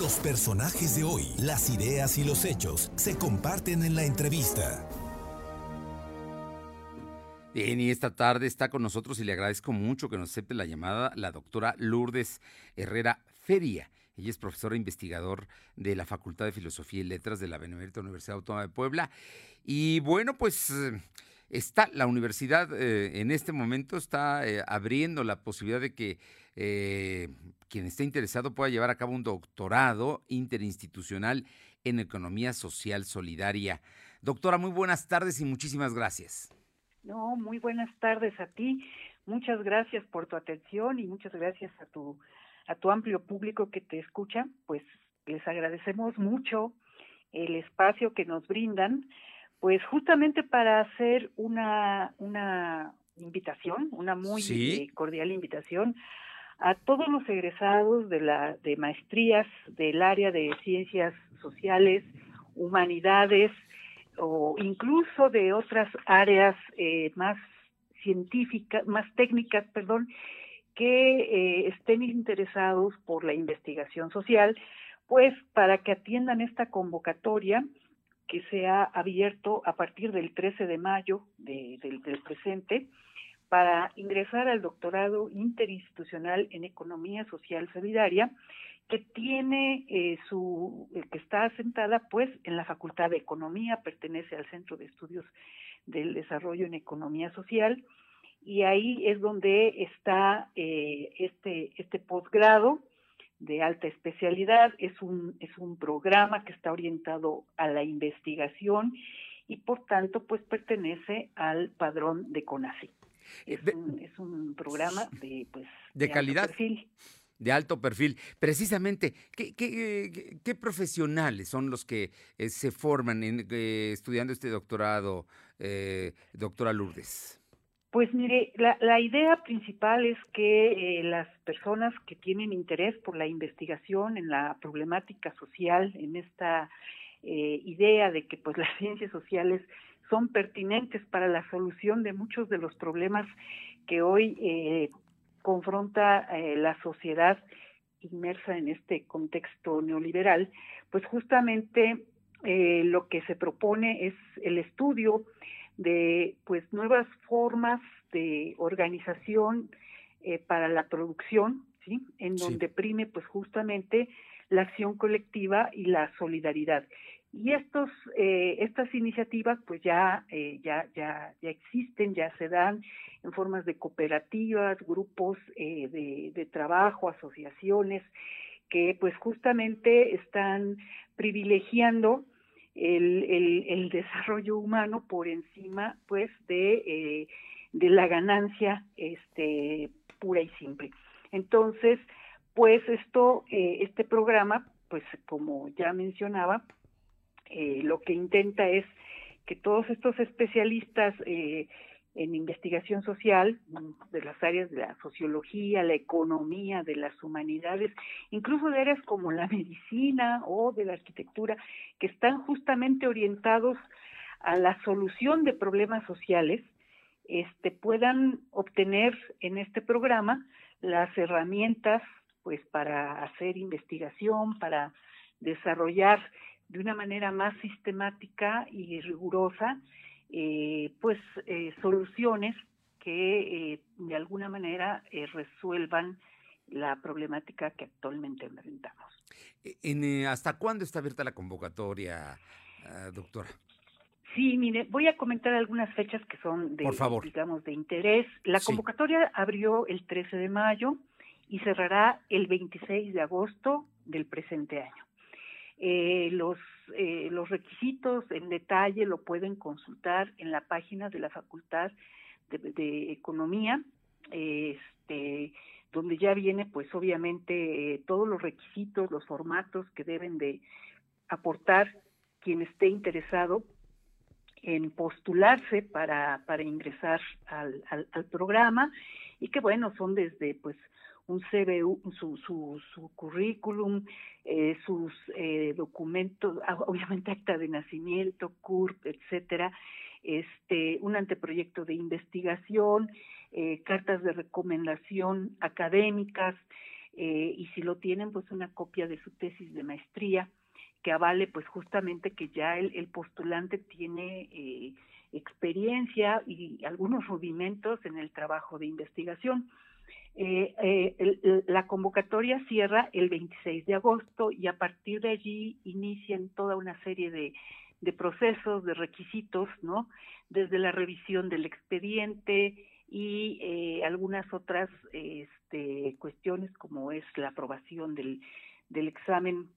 Los personajes de hoy, las ideas y los hechos se comparten en la entrevista. Bien, y esta tarde está con nosotros y le agradezco mucho que nos acepte la llamada la doctora Lourdes Herrera Feria. Ella es profesora e investigador de la Facultad de Filosofía y Letras de la Benemérita Universidad Autónoma de Puebla. Y bueno, pues eh, está la universidad eh, en este momento está eh, abriendo la posibilidad de que quien esté interesado pueda llevar a cabo un doctorado interinstitucional en economía social solidaria. Doctora, muy buenas tardes y muchísimas gracias. No, muy buenas tardes a ti. Muchas gracias por tu atención y muchas gracias a tu a tu amplio público que te escucha. Pues les agradecemos mucho el espacio que nos brindan, pues justamente para hacer una una invitación, una muy eh, cordial invitación a todos los egresados de la maestrías del área de ciencias sociales, humanidades, o incluso de otras áreas eh, más científicas, más técnicas, perdón, que eh, estén interesados por la investigación social, pues para que atiendan esta convocatoria que se ha abierto a partir del 13 de mayo del presente para ingresar al doctorado interinstitucional en Economía Social Solidaria que tiene eh, su, eh, que está asentada pues en la Facultad de Economía, pertenece al Centro de Estudios del Desarrollo en Economía Social, y ahí es donde está eh, este, este posgrado de alta especialidad, es un, es un programa que está orientado a la investigación y por tanto pues pertenece al padrón de CONACYT. Es, un, es un programa de pues de, calidad de alto perfil. Precisamente, ¿qué, qué, profesionales son los que eh, se forman en, eh, estudiando este doctorado, eh, doctora Lourdes? Pues mire, la, la idea principal es que las personas que tienen interés por la investigación en la problemática social, en esta idea de que pues las ciencias sociales son pertinentes para la solución de muchos de los problemas que hoy confronta eh, la sociedad inmersa en este contexto neoliberal, pues justamente eh, lo que se propone es el estudio de pues nuevas formas de organización eh, para la producción, ¿sí? En donde prime pues justamente la acción colectiva y la solidaridad. Y estos, eh, estas iniciativas pues ya, eh, ya, ya, ya existen, ya se dan en formas de cooperativas, grupos eh, de, de trabajo, asociaciones, que pues justamente están privilegiando el, el, el desarrollo humano por encima pues de, de la ganancia este, pura y simple. Entonces, pues esto, este programa, pues como ya mencionaba, eh, lo que intenta es que todos estos especialistas eh, en investigación social, de las áreas de la sociología, la economía, de las humanidades, incluso de áreas como la medicina o de la arquitectura, que están justamente orientados a la solución de problemas sociales, este, puedan obtener en este programa las herramientas pues para hacer investigación, para desarrollar de una manera más sistemática y rigurosa, eh, pues eh, soluciones que eh, de alguna manera resuelvan la problemática que actualmente enfrentamos. En, ¿Hasta cuándo está abierta la convocatoria, doctora? Sí, mire, voy a comentar algunas fechas que son de, digamos, de interés. La convocatoria abrió el 13 de mayo y cerrará el 26 de agosto del presente año. Eh, los, eh, los requisitos en detalle lo pueden consultar en la página de la Facultad de, Economía, este, donde ya viene pues obviamente eh, todos los requisitos, los formatos que deben de aportar quien esté interesado en postularse para, para ingresar al, al, al programa y que bueno, son desde pues un CBU, su, su, su currículum, eh, sus eh, documentos, ah, obviamente acta de nacimiento, CURP, etcétera, este, un anteproyecto de investigación, eh, cartas de recomendación académicas, y si lo tienen, pues una copia de su tesis de maestría que avale pues justamente que ya el, postulante tiene experiencia y algunos rudimentos en el trabajo de investigación. Eh, eh, la convocatoria cierra el 26 de agosto y a partir de allí inician toda una serie de, procesos, de requisitos, ¿no? Desde la revisión del expediente y eh, algunas otras este, cuestiones como es la aprobación del, examen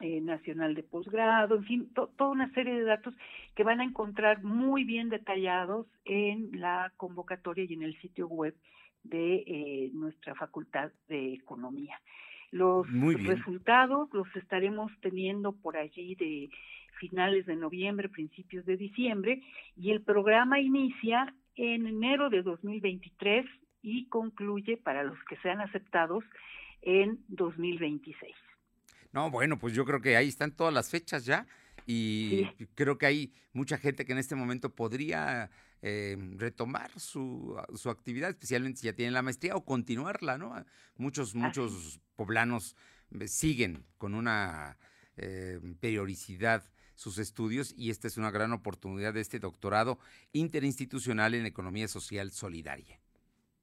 nacional de posgrado, en fin, toda una serie de datos que van a encontrar muy bien detallados en la convocatoria y en el sitio web de eh, nuestra Facultad de Economía. Los resultados los estaremos teniendo por allí de finales de noviembre, principios de diciembre, y el programa inicia en enero de 2023 y concluye para los que sean aceptados en 2026. No, bueno, pues yo creo que ahí están todas las fechas ya y creo que hay mucha gente que en este momento podría eh, retomar su, su, actividad, especialmente si ya tienen la maestría o continuarla, ¿no? Muchos, muchos poblanos eh, siguen con una eh, periodicidad sus estudios y esta es una gran oportunidad de este doctorado interinstitucional en economía social solidaria.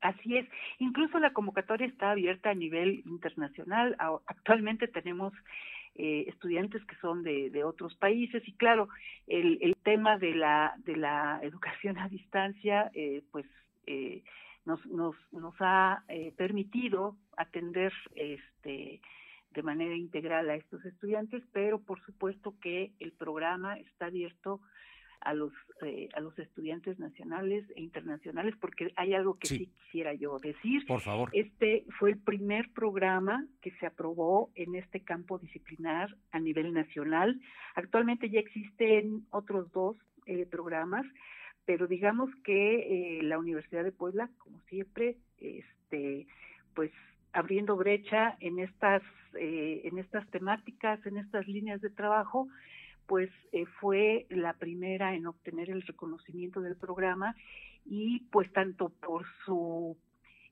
Así es. Incluso la convocatoria está abierta a nivel internacional. Actualmente tenemos eh, estudiantes que son de, de, otros países. Y claro, el, tema de la, de la educación a distancia, eh, pues eh, nos, nos, nos ha eh, permitido atender este de manera integral a estos estudiantes, pero por supuesto que el programa está abierto a los eh, a los estudiantes nacionales e internacionales porque hay algo que sí. quisiera yo decir. Por favor. Este fue el primer programa que se aprobó en este campo disciplinar a nivel nacional. Actualmente ya existen otros dos eh, programas, pero digamos que eh, la Universidad de Puebla, como siempre, este pues abriendo brecha en estas eh, en estas temáticas, en estas líneas de trabajo, pues eh, fue la primera en obtener el reconocimiento del programa y pues tanto por su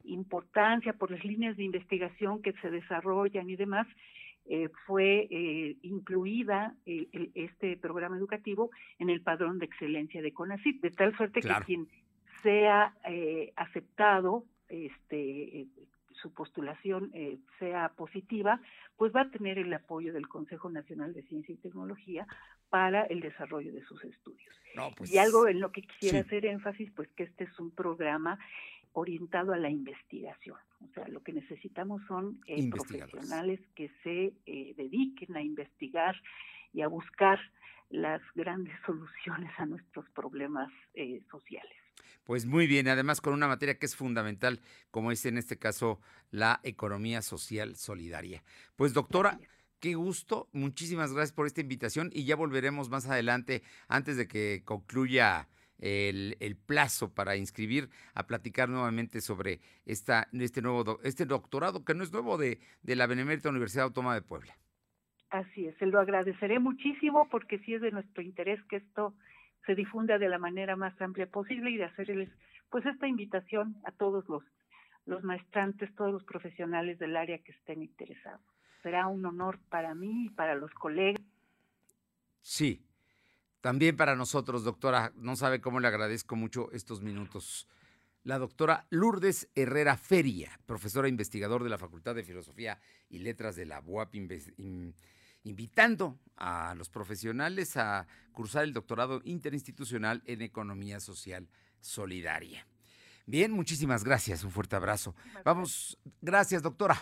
importancia, por las líneas de investigación que se desarrollan y demás, eh, fue eh, incluida este programa educativo en el padrón de excelencia de CONACYT, de tal suerte que quien sea aceptado este su postulación eh, sea positiva, pues va a tener el apoyo del Consejo Nacional de Ciencia y Tecnología para el desarrollo de sus estudios. Pues, y algo en lo que quisiera hacer énfasis, pues que este es un programa orientado a la investigación. O sea, lo que necesitamos son eh, profesionales que se eh, dediquen a investigar y a buscar las grandes soluciones a nuestros problemas sociales. Pues muy bien, además con una materia que es fundamental, como es en este caso la economía social solidaria. Pues doctora, qué gusto, muchísimas gracias por esta invitación y ya volveremos más adelante, antes de que concluya el, plazo para inscribir, a platicar nuevamente sobre esta, este nuevo este doctorado, que no es nuevo, de, de la Benemérita Universidad Autónoma de Puebla. Así es, se lo agradeceré muchísimo porque sí es de nuestro interés que esto se difunda de la manera más amplia posible y de hacerles pues esta invitación a todos los los maestrantes, todos los profesionales del área que estén interesados. Será un honor para mí y para los colegas. Sí, también para nosotros, doctora. No sabe cómo le agradezco mucho estos minutos. La doctora Lourdes Herrera Feria, profesora investigador de la Facultad de Filosofía y Letras de la UAP invitando a los profesionales a cursar el doctorado interinstitucional en Economía Social Solidaria. Bien, muchísimas gracias, un fuerte abrazo. Vamos, gracias doctora.